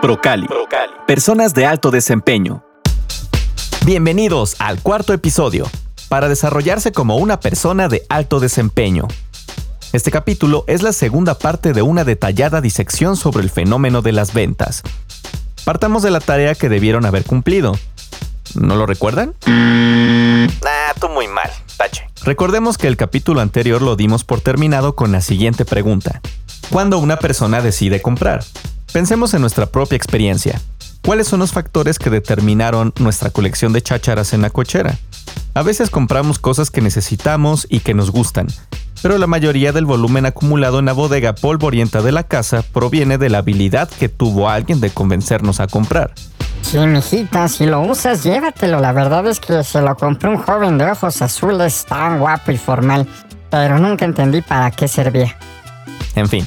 Procali. Personas de alto desempeño. Bienvenidos al cuarto episodio, para desarrollarse como una persona de alto desempeño. Este capítulo es la segunda parte de una detallada disección sobre el fenómeno de las ventas. Partamos de la tarea que debieron haber cumplido. ¿No lo recuerdan? Nah, tú muy mal, tache. Recordemos que el capítulo anterior lo dimos por terminado con la siguiente pregunta. ¿Cuándo una persona decide comprar? Pensemos en nuestra propia experiencia. ¿Cuáles son los factores que determinaron nuestra colección de chácharas en la cochera? A veces compramos cosas que necesitamos y que nos gustan, pero la mayoría del volumen acumulado en la bodega polvorienta de la casa proviene de la habilidad que tuvo alguien de convencernos a comprar. Sí, mijita, si lo usas, llévatelo. La verdad es que se lo compré un joven de ojos azules tan guapo y formal, pero nunca entendí para qué servía. En fin,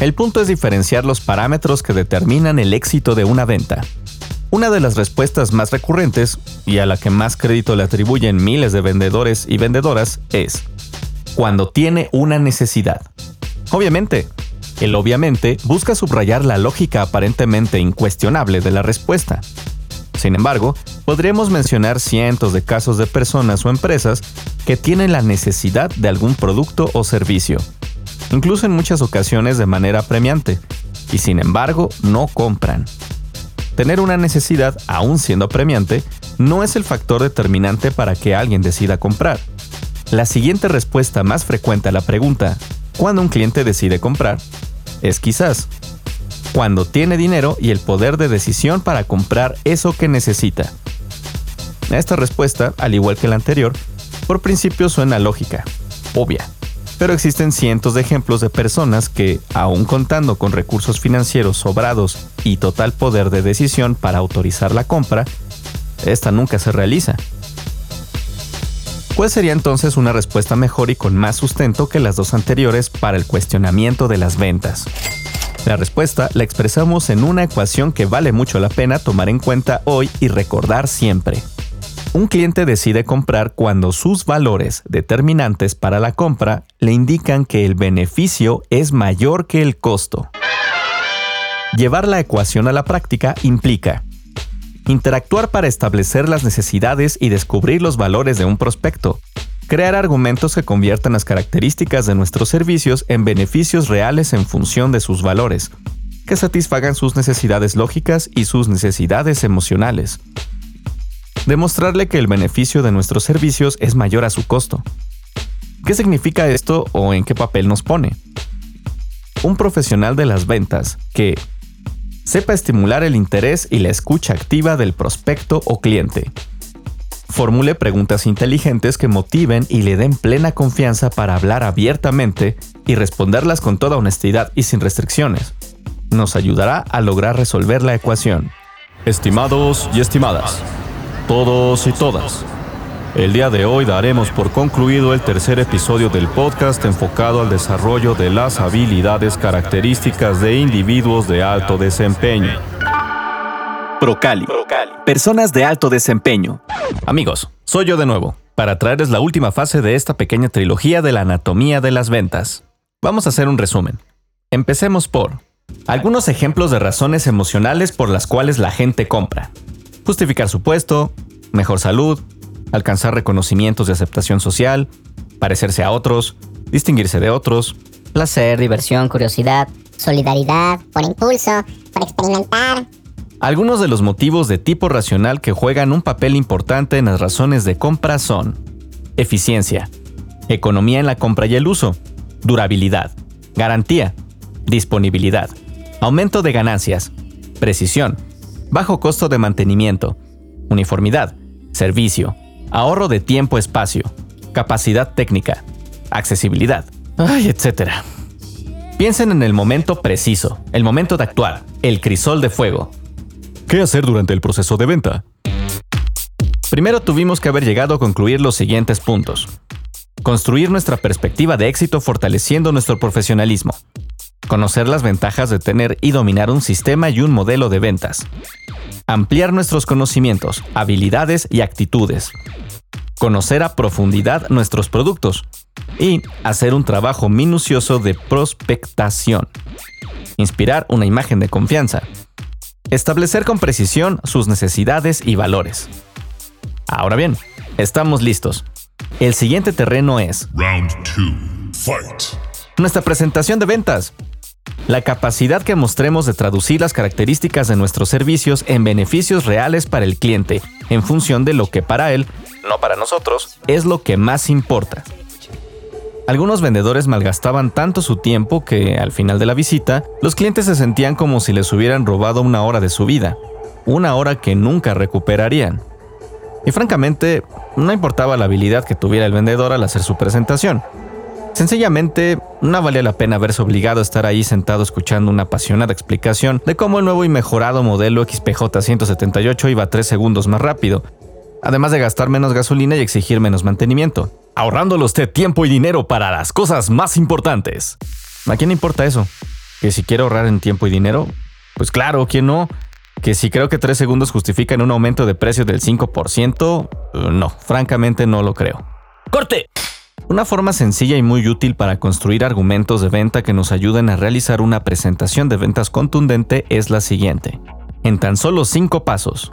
el punto es diferenciar los parámetros que determinan el éxito de una venta. Una de las respuestas más recurrentes, y a la que más crédito le atribuyen miles de vendedores y vendedoras, es cuando tiene una necesidad. Obviamente, el obviamente busca subrayar la lógica aparentemente incuestionable de la respuesta. Sin embargo, podríamos mencionar cientos de casos de personas o empresas que tienen la necesidad de algún producto o servicio, incluso en muchas ocasiones de manera premiante, y sin embargo no compran. Tener una necesidad, aún siendo premiante, no es el factor determinante para que alguien decida comprar. La siguiente respuesta más frecuente a la pregunta, ¿cuándo un cliente decide comprar? es quizás cuando tiene dinero y el poder de decisión para comprar eso que necesita. Esta respuesta, al igual que la anterior, por principio suena lógica, obvia, pero existen cientos de ejemplos de personas que, aun contando con recursos financieros sobrados y total poder de decisión para autorizar la compra, esta nunca se realiza. ¿Cuál sería entonces una respuesta mejor y con más sustento que las dos anteriores para el cuestionamiento de las ventas? La respuesta la expresamos en una ecuación que vale mucho la pena tomar en cuenta hoy y recordar siempre. Un cliente decide comprar cuando sus valores determinantes para la compra le indican que el beneficio es mayor que el costo. Llevar la ecuación a la práctica implica interactuar para establecer las necesidades y descubrir los valores de un prospecto, crear argumentos que conviertan las características de nuestros servicios en beneficios reales en función de sus valores, que satisfagan sus necesidades lógicas y sus necesidades emocionales, demostrarle que el beneficio de nuestros servicios es mayor a su costo. ¿Qué significa esto o en qué papel nos pone? Un profesional de las ventas que sepa estimular el interés y la escucha activa del prospecto o cliente. Formule preguntas inteligentes que motiven y le den plena confianza para hablar abiertamente y responderlas con toda honestidad y sin restricciones. Nos ayudará a lograr resolver la ecuación. Estimados y estimadas, todos y todas. El día de hoy daremos por concluido el tercer episodio del podcast enfocado al desarrollo de las habilidades características de individuos de alto desempeño. Procali. Personas de alto desempeño. Amigos, soy yo de nuevo, para traerles la última fase de esta pequeña trilogía de la anatomía de las ventas. Vamos a hacer un resumen. Empecemos por algunos ejemplos de razones emocionales por las cuales la gente compra justificar su puesto, mejor salud, alcanzar reconocimientos de aceptación social, parecerse a otros, distinguirse de otros, placer, diversión, curiosidad, solidaridad, por impulso, por experimentar. Algunos de los motivos de tipo racional que juegan un papel importante en las razones de compra son eficiencia, economía en la compra y el uso, durabilidad, garantía, disponibilidad, aumento de ganancias, precisión, bajo costo de mantenimiento, uniformidad, servicio, ahorro de tiempo-espacio, capacidad técnica, accesibilidad, etc. Piensen en el momento preciso, el momento de actuar, el crisol de fuego. ¿Qué hacer durante el proceso de venta? Primero tuvimos que haber llegado a concluir los siguientes puntos. Construir nuestra perspectiva de éxito fortaleciendo nuestro profesionalismo, conocer las ventajas de tener y dominar un sistema y un modelo de ventas, ampliar nuestros conocimientos, habilidades y actitudes, conocer a profundidad nuestros productos y hacer un trabajo minucioso de prospectación, inspirar una imagen de confianza, Establecer con precisión sus necesidades y valores. Ahora bien, estamos listos. El siguiente terreno es Round 2. Fight. nuestra presentación de ventas. La capacidad que mostremos de traducir las características de nuestros servicios en beneficios reales para el cliente, en función de lo que para él, No para nosotros. es lo que más importa. Algunos vendedores malgastaban tanto su tiempo que, al final de la visita, los clientes se sentían como si les hubieran robado una hora de su vida, una hora que nunca recuperarían. Y francamente, no importaba la habilidad que tuviera el vendedor al hacer su presentación. Sencillamente, no valía la pena verse obligado a estar ahí sentado escuchando una apasionada explicación de cómo el nuevo y mejorado modelo XPJ 178 iba 3 segundos más rápido, además de gastar menos gasolina y exigir menos mantenimiento, ahorrándole usted tiempo y dinero para las cosas más importantes. ¿A quién importa eso? ¿Que si quiere ahorrar en tiempo y dinero? Pues claro, ¿quién no? ¿Que si creo que 3 segundos justifican un aumento de precio del 5%? Eh, No, francamente no lo creo. ¡Corte! Una forma sencilla y muy útil para construir argumentos de venta que nos ayuden a realizar una presentación de ventas contundente es la siguiente. En tan solo 5 pasos.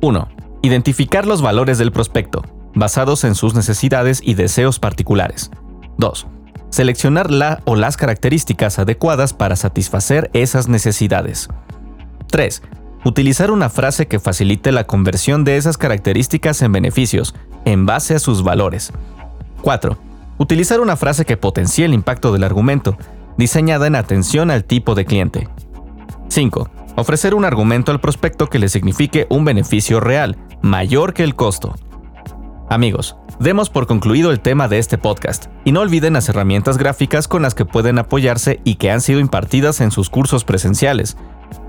1. Identificar los valores del prospecto, basados en sus necesidades y deseos particulares. 2. Seleccionar la o las características adecuadas para satisfacer esas necesidades. 3. Utilizar una frase que facilite la conversión de esas características en beneficios, en base a sus valores. 4. Utilizar una frase que potencie el impacto del argumento, diseñada en atención al tipo de cliente. 5. Ofrecer un argumento al prospecto que le signifique un beneficio real, mayor que el costo. Amigos, demos por concluido el tema de este podcast y no olviden las herramientas gráficas con las que pueden apoyarse y que han sido impartidas en sus cursos presenciales.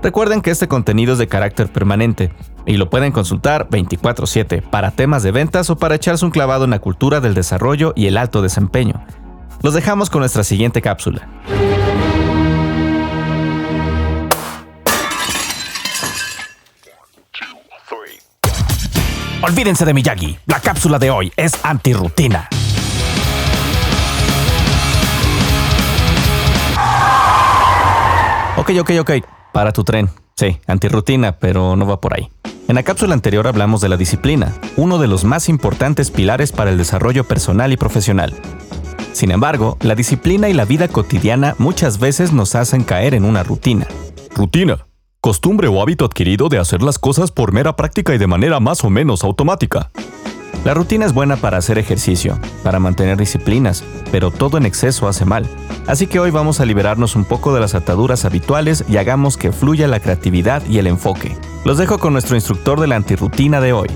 Recuerden que este contenido es de carácter permanente y lo pueden consultar 24/7 para temas de ventas o para echarse un clavado en la cultura del desarrollo y el alto desempeño. Los dejamos con nuestra siguiente cápsula. Olvídense de Miyagi. La cápsula de hoy es antirrutina. Ok, ok, ok. Para tu tren. Sí, antirrutina, pero no va por ahí. En la cápsula anterior hablamos de la disciplina, uno de los más importantes pilares para el desarrollo personal y profesional. Sin embargo, la disciplina y la vida cotidiana muchas veces nos hacen caer en una rutina. Rutina. Costumbre o hábito adquirido de hacer las cosas por mera práctica y de manera más o menos automática. La rutina es buena para hacer ejercicio, para mantener disciplinas, pero todo en exceso hace mal. Así que hoy vamos a liberarnos un poco de las ataduras habituales y hagamos que fluya la creatividad y el enfoque. Los dejo con nuestro instructor de la antirrutina de hoy.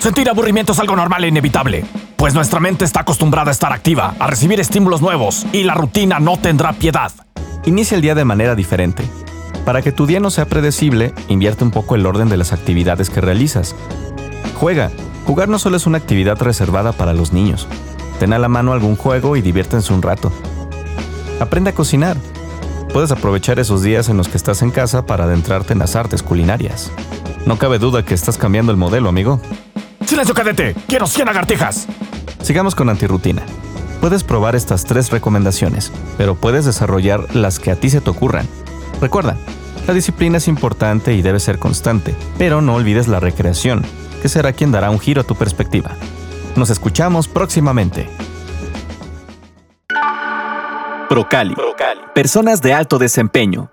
Sentir aburrimiento es algo normal e inevitable, pues nuestra mente está acostumbrada a estar activa, a recibir estímulos nuevos, y la rutina no tendrá piedad. Inicia el día de manera diferente. Para que tu día no sea predecible, invierte un poco el orden de las actividades que realizas. Juega. Jugar no solo es una actividad reservada para los niños. Ten a la mano algún juego y diviértense un rato. Aprende a cocinar. Puedes aprovechar esos días en los que estás en casa para adentrarte en las artes culinarias. No cabe duda que estás cambiando el modelo, amigo. ¡Silencio, cadete! ¡Quiero 100 lagartijas! Sigamos con antirrutina. Puedes probar estas tres recomendaciones, pero puedes desarrollar las que a ti se te ocurran. Recuerda, la disciplina es importante y debe ser constante, pero no olvides la recreación, que será quien dará un giro a tu perspectiva. Nos escuchamos próximamente. Procali. Personas de alto desempeño.